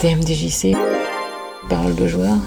TMDJC parole de joie.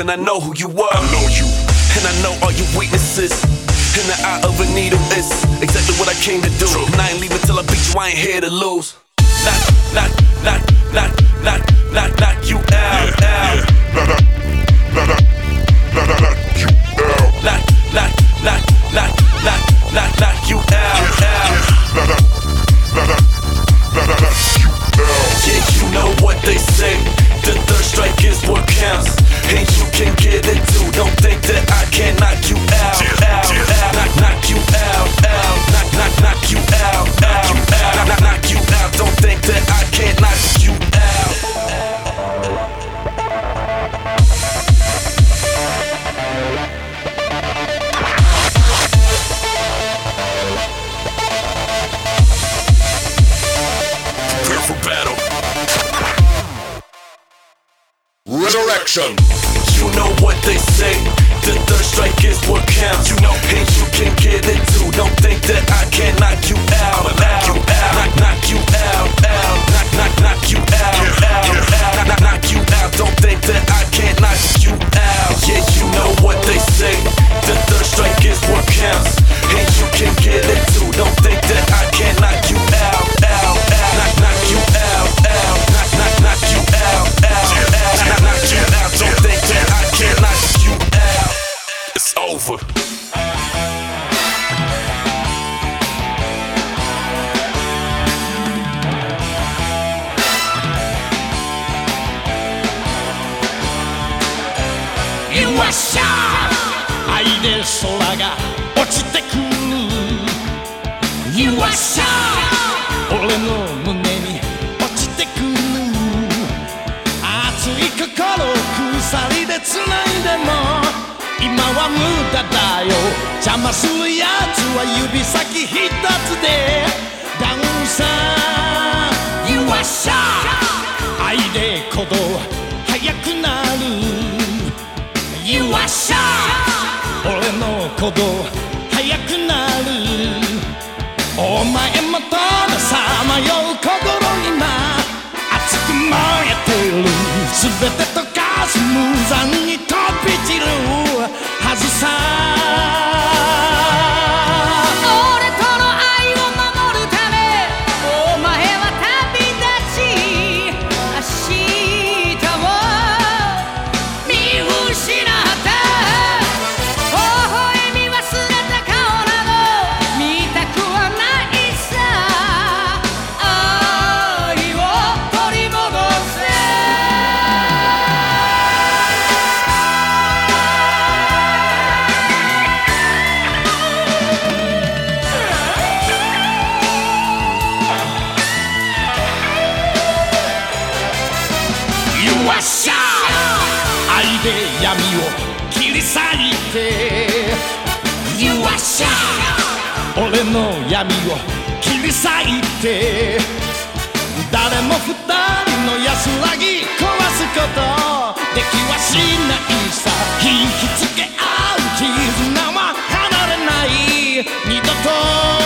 And I know who you are. I know you. And I know all your weaknesses. In the eye of a needle is exactly what I came to do. And I ain't leaving till I beat you, I ain't here to lose. Knock, knock, knock, knock, knock, knock, knock you out, yeah, out. Yeah. Knock, knock, knock, knock, knock you out. Knock, knock, knock, knock, knock, knock, knock you out, yeah, out. Yeah. Knock, knock, knock, knock, knock, knock you out. Yeah, you know what they say. Strike is what counts. And you can get it too. Don't think that I can knock you out, out, out. Resurrection. You know what they say. The third strike is what counts. You know, and you can get it too. Don't think that I can knock you out. I'ma knock you out. Knock, knock you out. Out. Knock, knock, knock you out. Out. Out. Knock, knock you out. Don't think that I can't knock you out. Yeah, you know what they say. The third strike is what counts. And you can get it too. Don't think that I can knock you. Out. Out. 空が落ちてくる。You are shy 俺の胸に落ちてくる熱い心を鎖で繋いでも今は無駄だよ邪魔するやつは指先一つでダウンさ You are shy 愛で鼓動速くなる。You are shy 俺の鼓動速くなる。お前もたださまよう心今熱く燃えてる。全て溶かす無残に飛び散る。はずさ。闇を切り裂いて誰も二人の安らぎ壊すことできはしないさ。引きつけ合う絆は離れない。二度と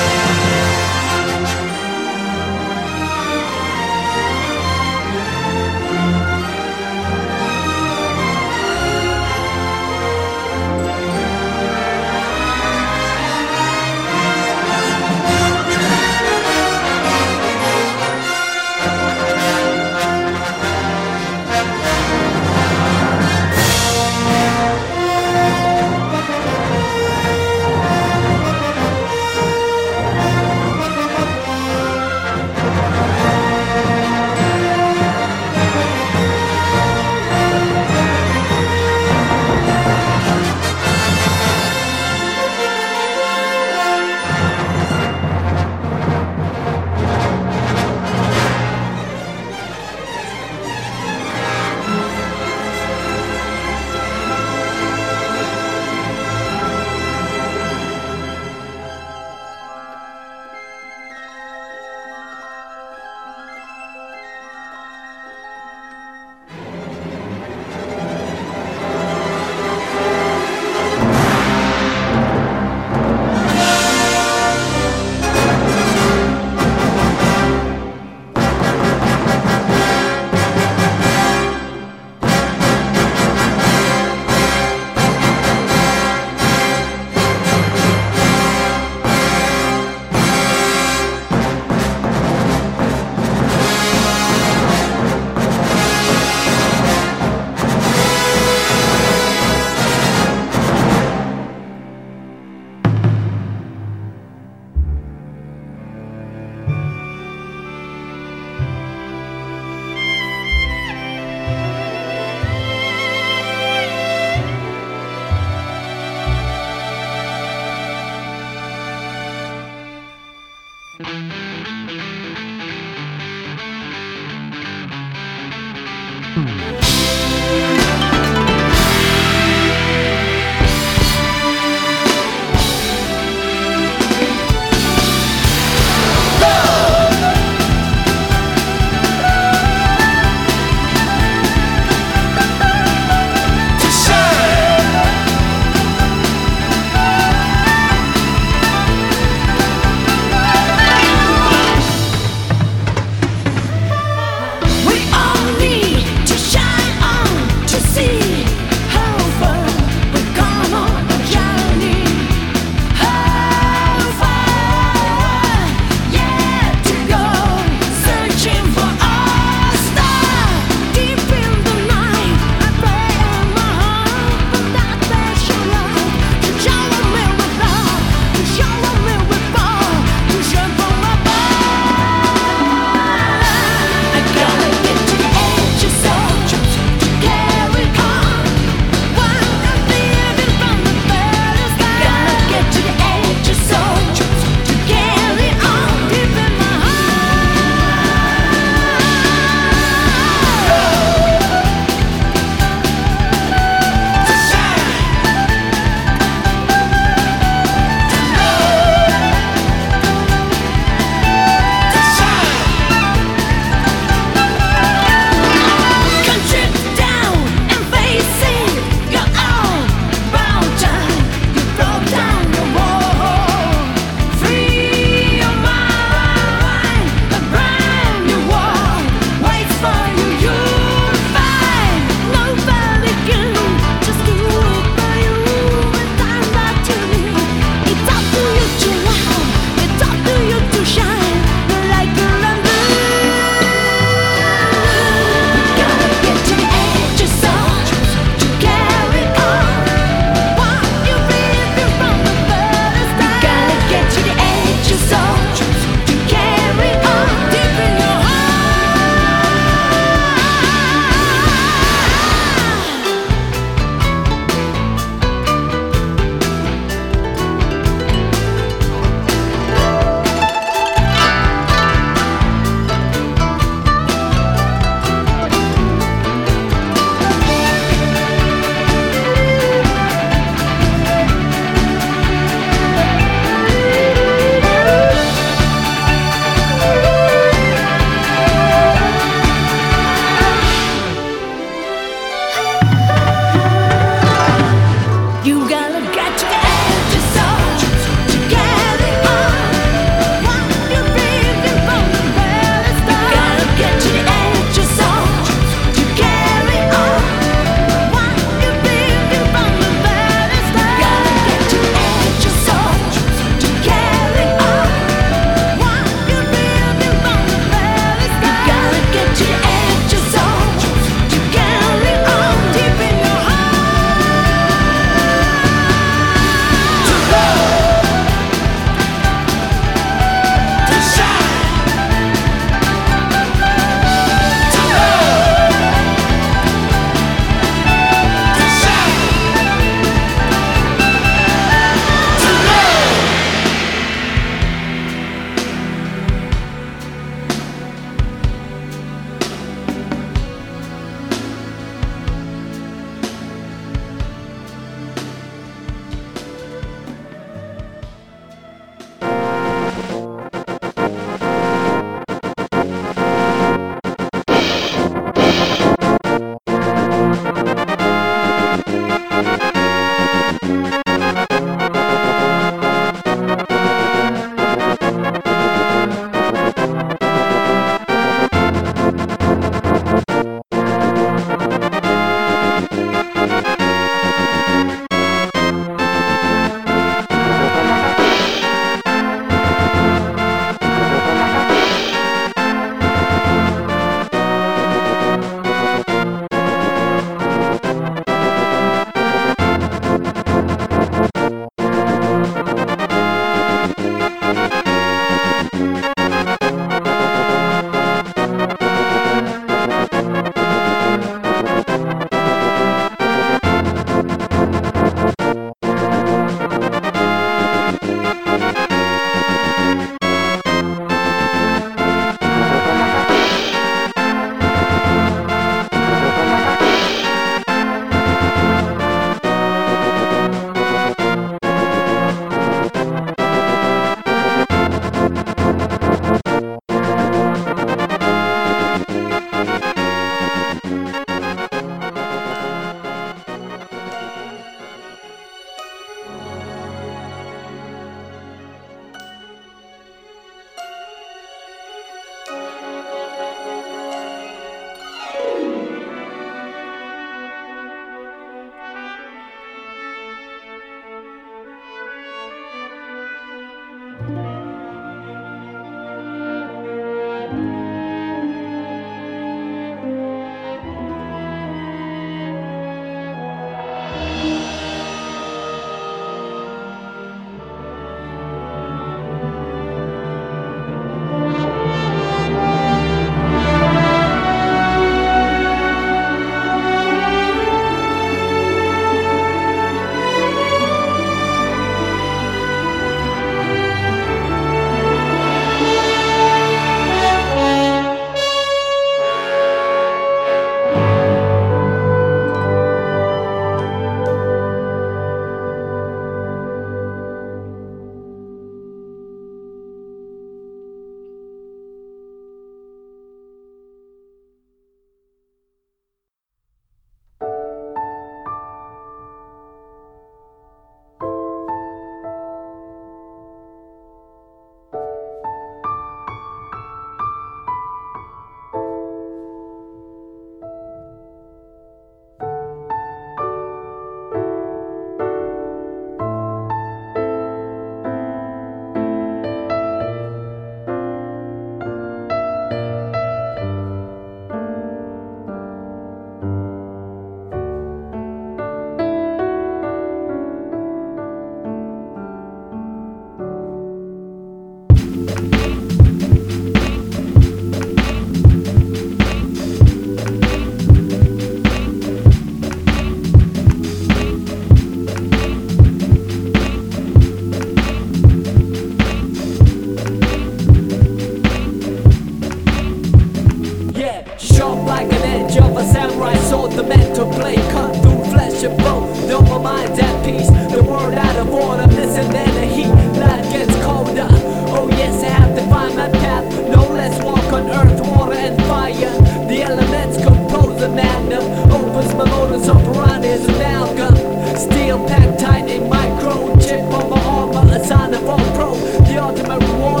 the ultimate reward.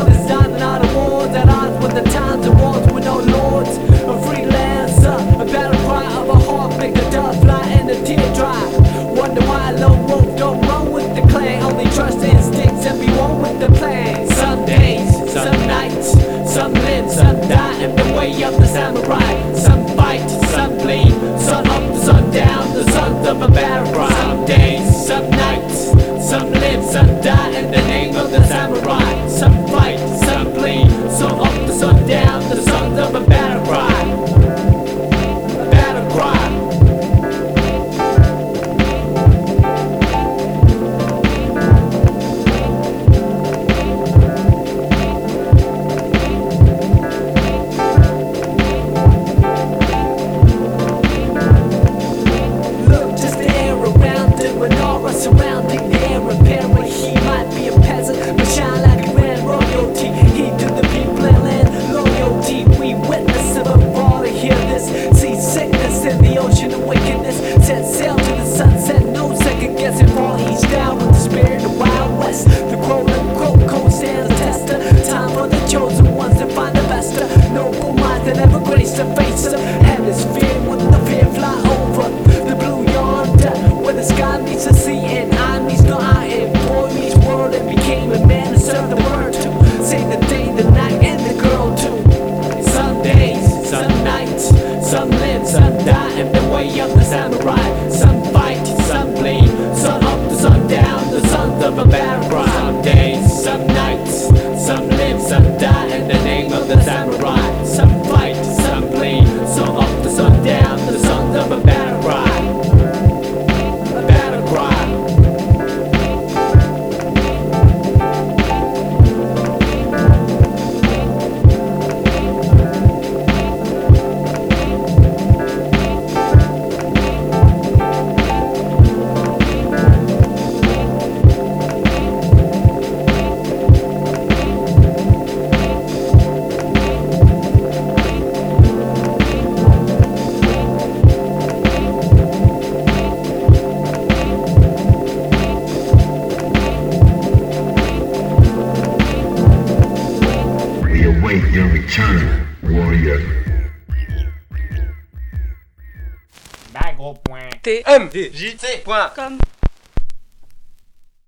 Name of the samurai. JT. JT. Point.